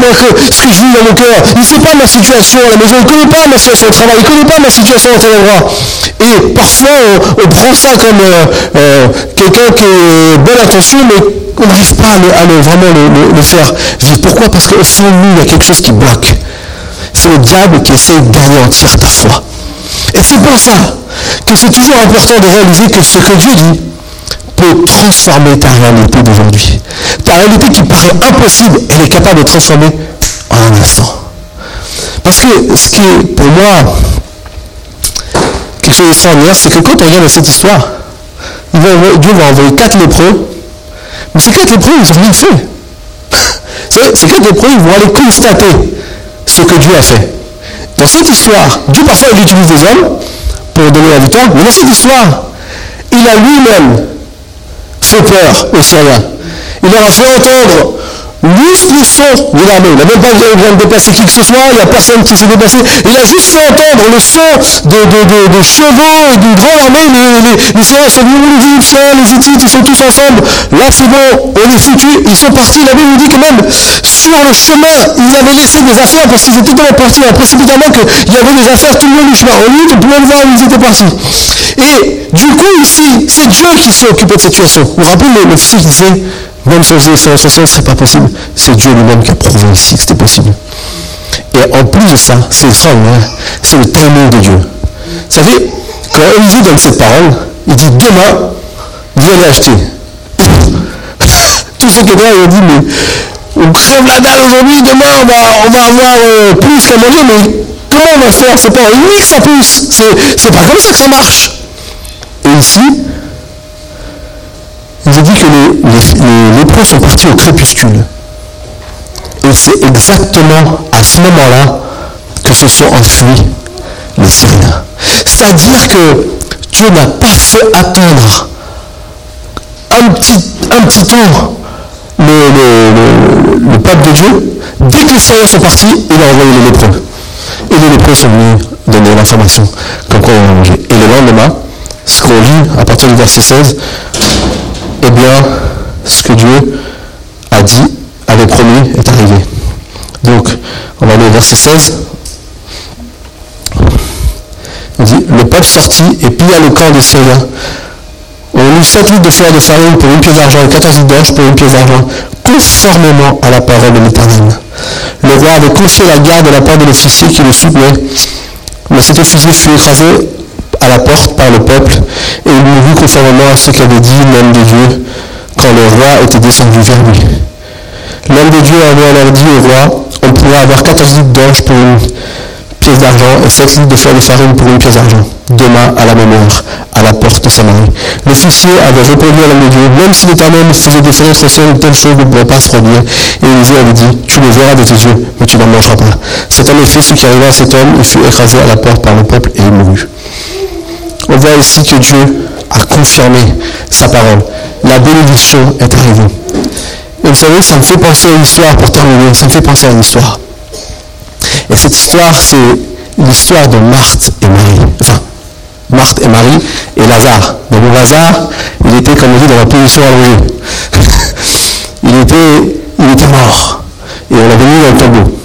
ce que je vis dans mon cœur. Il ne sait pas ma situation à la maison. Il ne connaît pas ma situation au travail. Il ne connaît pas ma situation à tel endroit. Et parfois, on, prend ça comme euh, euh, quelqu'un qui est bonne intention, mais on n'arrive pas à, vraiment le, faire vivre. Pourquoi? Parce qu'au fond de nous, il y a quelque chose qui bloque. C'est le diable qui essaie d'anéantir ta foi. Et c'est pour ça que c'est toujours important de réaliser que ce que Dieu dit transformer ta réalité d'aujourd'hui. Ta réalité qui paraît impossible, elle est capable de transformer en un instant. Parce que ce qui est pour moi quelque chose d'extraordinaire, c'est que quand on regarde cette histoire, Dieu va envoyer quatre lépreux, mais ces quatre lépreux, ils n'ont rien fait. Ces quatre lépreux, ils vont aller constater ce que Dieu a fait. Dans cette histoire, Dieu parfois il utilise des hommes pour donner la victoire, mais dans cette histoire, il a lui-même fait peur aux Syriens. Il leur a fait entendre juste le son de l'armée. Il n'a même pas besoin de déplacer qui que ce soit, il n'y a personne qui s'est déplacé. Il a juste fait entendre le son de, chevaux et d'une grande armée. Les, les, Syriens sont venus, les Égyptiens, les Hittites, ils sont tous ensemble. Là, c'est bon, on est foutu. Ils sont partis. La Bible nous dit que même sur le chemin, ils avaient laissé des affaires parce qu'ils étaient tellement partis précipitamment qu'il y avait des affaires tout le long du chemin. On lui, on pouvait ils étaient partis. Et du coup, ici, c'est Dieu qui s'est occupé de cette situation. Vous vous rappelez le, le fils qui disait même sans ce serait pas possible. C'est Dieu lui-même qui a prouvé ici que c'était possible. Et en plus de ça, c'est extraordinaire, c'est le timing de Dieu. Vous savez, quand Olivier donne cette parole, il dit demain, viens les acheter. Tous ceux qui étaient là, ils ont dit, mais on crève la dalle aujourd'hui, demain on va, on va avoir euh, plus qu'à manger, mais comment on va faire? C'est pas en une que ça pousse. C'est pas comme ça que ça marche. Et ici, il a dit que les, lépreux sont partis au crépuscule. Et c'est exactement à ce moment-là que se sont enfuis les Syriens. C'est-à-dire que Dieu n'a pas fait attendre un petit, un petit temps le, peuple de Dieu. Dès que les Syriens sont partis, il a envoyé les lépreux. Et les lépreux sont venus donner l'information comme quoi on va manger. Et le lendemain, ce qu'on lit à partir du verset 16, eh bien, ce que Dieu a dit, avait promis, est arrivé. Donc, on va aller au verset 16. On dit, le peuple sortit et pilla le camp des Syriens. On eut 7 litres de fleurs de farine pour une pièce d'argent et 14 litres d'orge pour une pièce d'argent, conformément à la parole de l'Éternel. Le roi avait confié la garde de la part de l'officier qui le soutenait, mais cet officier fut écrasé à la porte par le peuple, et il mourut conformément à ce qu'avait dit l'homme de Dieu quand le roi était descendu vers lui. L'homme de Dieu avait alors dit au roi, on pourra avoir 14 litres d'orge pour une pièce d'argent et 7 litres de fleurs de farine pour une pièce d'argent, demain à la même heure, à la porte de Samarie. L'officier avait répondu à l'homme de Dieu, même si l'Éternel faisait des au ciel, telle chose ne pourrait pas se produire. Et Élisée avait dit, tu le verras de tes yeux, mais tu n'en mangeras pas. C'est en effet ce qui arriva à cet homme, il fut écrasé à la porte par le peuple et il mourut on voit ici que Dieu a confirmé sa parole. La bénédiction est arrivée. Et vous savez, ça me fait penser à une histoire pour terminer, ça me fait penser à une histoire. Et cette histoire, c'est l'histoire de Marthe et Marie. Enfin, Marthe et Marie et Lazare. Donc Lazare, il était, comme on dit, dans la position allongée. il, était, il était mort. Et on l'avait mis dans le tombeau.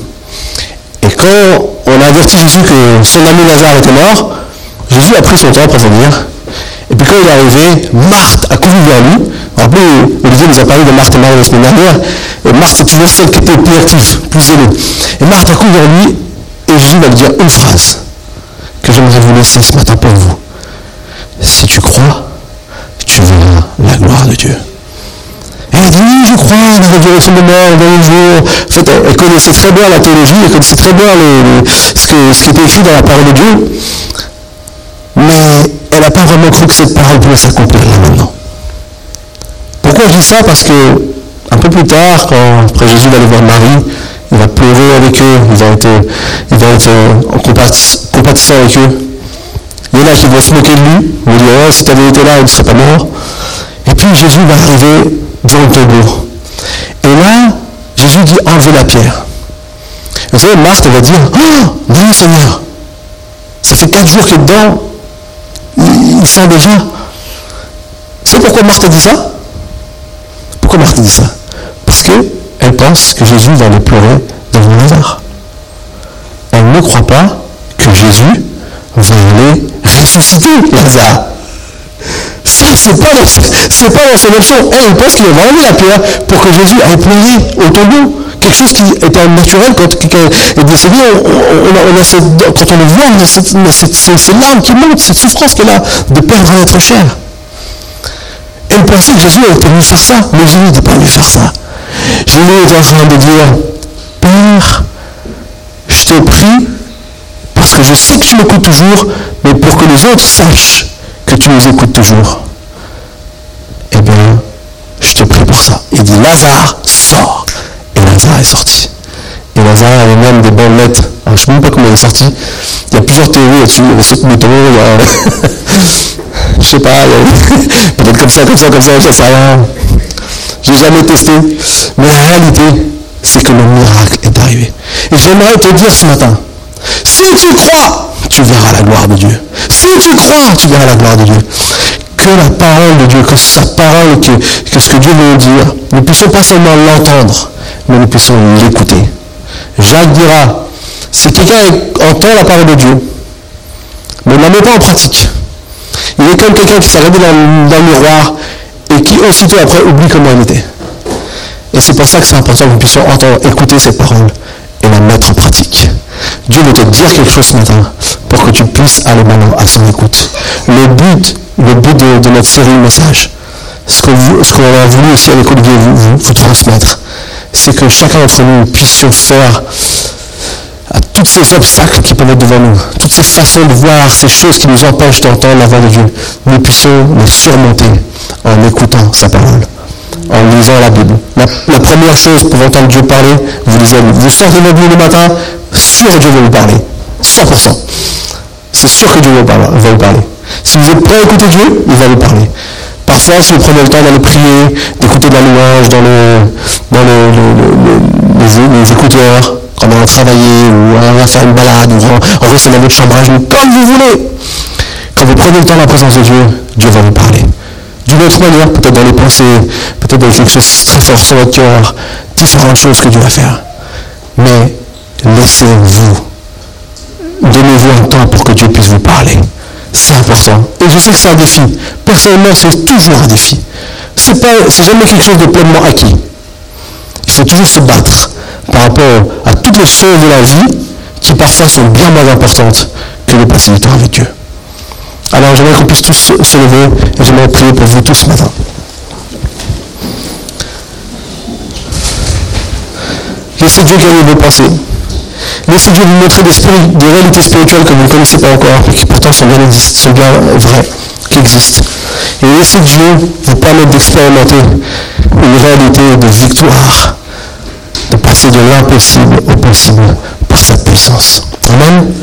Et quand on a averti Jésus que son ami Lazare était mort, Jésus a pris son temps pour venir. Et puis quand il est arrivé, Marthe a couru vers lui. Rappelez, Olivier nous a parlé de Marthe et Marie la semaine dernière. Et Marthe, c'est toujours celle qui était plus active, plus zélée. Et Marthe a couru vers lui et Jésus va lui dire une phrase que j'aimerais vous laisser ce matin pour vous. Si tu crois, tu verras la gloire de Dieu. Et elle dit, oui, je crois à la résurrection de mort, dans le jour. Connaissait très bien la théologie, elle connaissait très bien ce, qui était écrit dans la parole de Dieu. Mais elle n'a pas vraiment cru que cette parole pouvait s'accomplir maintenant. Pourquoi je dis ça? Parce que un peu plus tard, quand après Jésus va aller voir Marie, il va pleurer avec eux, il va être, être en compatissant avec eux. Il y en a qui vont se moquer de lui, vont dire oh, si tu avais été là, il ne serait pas mort. Et puis Jésus va arriver dans le tombeau. Et là, Jésus dit enlevez la pierre. Vous savez, Marthe va dire Oh non, Seigneur, ça fait quatre jours qu'il est dedans, il, sent déjà. C'est pourquoi Marthe dit ça Pourquoi Marthe dit ça Parce qu'elle pense que Jésus va aller pleurer devant Lazare. Elle ne croit pas que Jésus va aller ressusciter Lazare. Ça, c'est pas c'est pas. Elle, elle pense qu'il va enlever la pierre pour que Jésus aille pleurer au tombeau. Quelque chose qui était naturel quand quelqu'un est décédé, on, a, quand on le voit, on ces larmes qui montent, cette souffrance qu'elle a de perdre un être cher. Elle pensait que Jésus était venu faire ça, mais Jésus n'était pas venu faire ça. Jésus est en train de dire, Père, je te prie, parce que je sais que tu m'écoutes toujours, mais pour que les autres sachent que tu nous écoutes toujours. Eh bien, je te prie pour ça. Il dit, Lazare, sors. Est sorti. Et Lazare avait même des bonnes lettres. Je ne sais même pas comment il est sorti. Il y a plusieurs théories là-dessus. Il y a sept je sais pas, peut-être comme ça, comme ça, comme ça, sert à rien. J'ai jamais testé. Mais la réalité, c'est que le miracle est arrivé. Et j'aimerais te dire ce matin, si tu crois, tu verras la gloire de Dieu. Si tu crois, tu verras la gloire de Dieu. Que la parole de Dieu, que sa parole, que, ce que Dieu veut dire, nous puissions pas seulement l'entendre, mais nous puissions l'écouter. Jacques dira, si quelqu'un entend la parole de Dieu, mais ne la met pas en pratique, il est comme quelqu'un qui s'est regardé dans, le miroir et qui aussitôt après oublie comment il était. Et c'est pour ça que c'est important que nous puissions entendre, écouter cette parole et la mettre en pratique. Dieu veut te dire quelque chose ce matin pour que tu puisses aller maintenant à son écoute. Le but, le but de, notre série Message, ce qu'on a voulu aussi avec Olivier vous, vous, vous transmettre, c'est que chacun d'entre nous puissions faire à tous ces obstacles qui peuvent être devant nous, toutes ces façons de voir, ces choses qui nous empêchent d'entendre la voix de Dieu, nous puissions les surmonter en écoutant sa parole, en lisant la Bible. La, première chose pour entendre Dieu parler, vous lisez Vous sortez de Bible le matin, sûr que Dieu va vous parler. 100%. C'est sûr que Dieu va vous parler. Si vous êtes prêt à écouter Dieu, il va vous parler. Parfois, si vous prenez le temps d'aller prier, d'écouter de la louange dans, les, écouteurs, quand on va travailler, ou on va faire une balade, ou on reste dans votre chambrage, comme vous voulez. Quand vous prenez le temps dans la présence de Dieu, Dieu va vous parler. D'une autre manière, peut-être dans les pensées, peut-être dans quelque chose très fort sur votre cœur, différentes choses que Dieu va faire. Mais laissez-vous. Donnez-vous un temps pour que Dieu puisse vous parler. C'est important. Et je sais que c'est un défi. Personnellement, c'est toujours un défi. C'est jamais quelque chose de pleinement acquis. Il faut toujours se battre par rapport à toutes les choses de la vie qui parfois sont bien moins importantes que de passer du temps avec Dieu. Alors j'aimerais qu'on puisse tous se lever et j'aimerais prier pour vous tous ce matin. Laissez Dieu gagner vos pensées. Laissez Dieu vous montrer des, des, réalités spirituelles que vous ne connaissez pas encore, mais qui pourtant sont bien, sont bien vraies, qui existent. Et laissez Dieu vous permettre d'expérimenter une réalité de victoire, de passer de l'impossible au possible par sa puissance. Amen.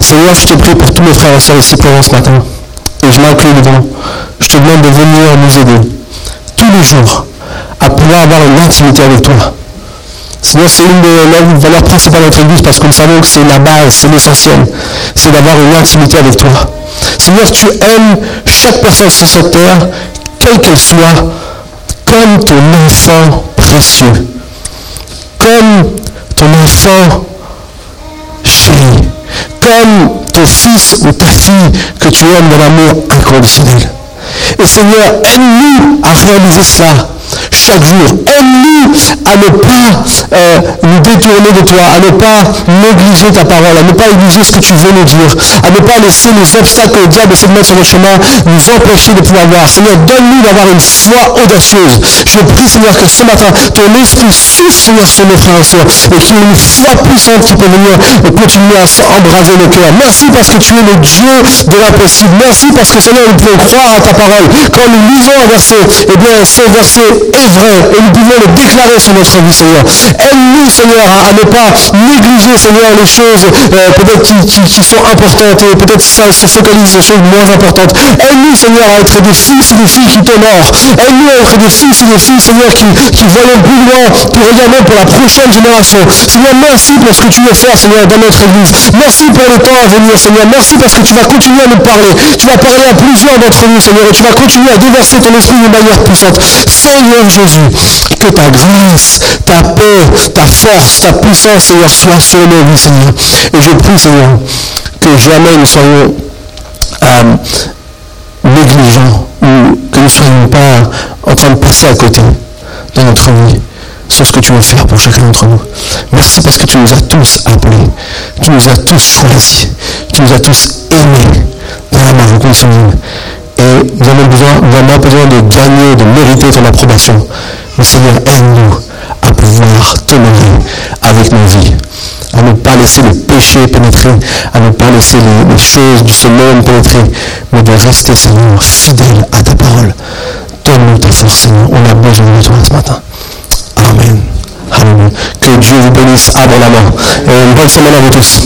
Seigneur, je te prie pour tous mes frères et sœurs ici présents ce matin, et je m'inclus devant. Je te demande de venir nous aider, tous les jours à pouvoir avoir une intimité avec toi. Seigneur, c'est une des valeurs principales de notre Église parce que nous savons que c'est la base, c'est l'essentiel. C'est d'avoir une intimité avec toi. Seigneur, tu aimes chaque personne sur cette terre, quelle qu'elle soit, comme ton enfant précieux. Comme ton enfant chéri. Comme ton fils ou ta fille que tu aimes de l'amour inconditionnel. Et Seigneur, aide-nous à réaliser cela chaque jour. Aide-nous à ne pas euh, nous détourner de toi, à ne pas négliger ta parole, à ne pas négliger ce que tu veux nous dire, à ne pas laisser les obstacles que le diable essaie de mettre sur le chemin nous empêcher de pouvoir voir. Seigneur, donne-nous d'avoir une foi audacieuse. Je prie, Seigneur, que ce matin, ton esprit souffle, Seigneur, sur nos frères et sœurs, et qu'il y ait une foi puissante qui peut venir et continuer à embraser nos cœurs. Merci parce que tu es le Dieu de l'impossible. Merci parce que, Seigneur, nous pouvons croire à ta parole. Quand nous lisons un verset, eh bien, ce verset est vrai et nous pouvons le déclarer sur notre vie, Seigneur. Aide-nous, Seigneur, à, ne pas négliger, Seigneur, les choses euh, peut-être qui, sont importantes et peut-être se focalise sur les choses moins importantes. Aide-nous, Seigneur, à être des fils et des filles qui t'honorent. Aide-nous à être des fils et des filles, Seigneur, qui, qui voyons plus loin, qui regardons pour la prochaine génération. Seigneur, merci pour ce que tu veux faire, Seigneur, dans notre Église. Merci pour le temps à venir, Seigneur. Merci parce que tu vas continuer à nous parler. Tu vas parler à plusieurs d'entre nous, Seigneur, et tu vas continuer à déverser ton esprit d'une manière puissante. Seigneur Jésus, que ta grâce, ta paix, ta force, ta puissance, Seigneur, soit sur nos vies, Seigneur. Et je prie, Seigneur, que jamais nous soyons euh, négligents ou que nous ne soyons pas en train de passer à côté de notre vie sur ce que tu veux faire pour chacun d'entre nous. Merci parce que tu nous as tous appelés, tu nous as tous choisis, tu nous as tous aimés dans la marque Et nous avons besoin, besoin de gagner, de mériter ton approbation. Mais Seigneur, aide-nous à pouvoir t'honorer avec nos vies, à ne pas laisser le péché pénétrer, à ne pas laisser les, choses du ce monde pénétrer, mais de rester, Seigneur, fidèle à ta parole. Donne-nous ta force, Seigneur. On a besoin de toi ce matin. Amen. Amen. Que Dieu vous bénisse abondamment. Et une bonne semaine à vous tous.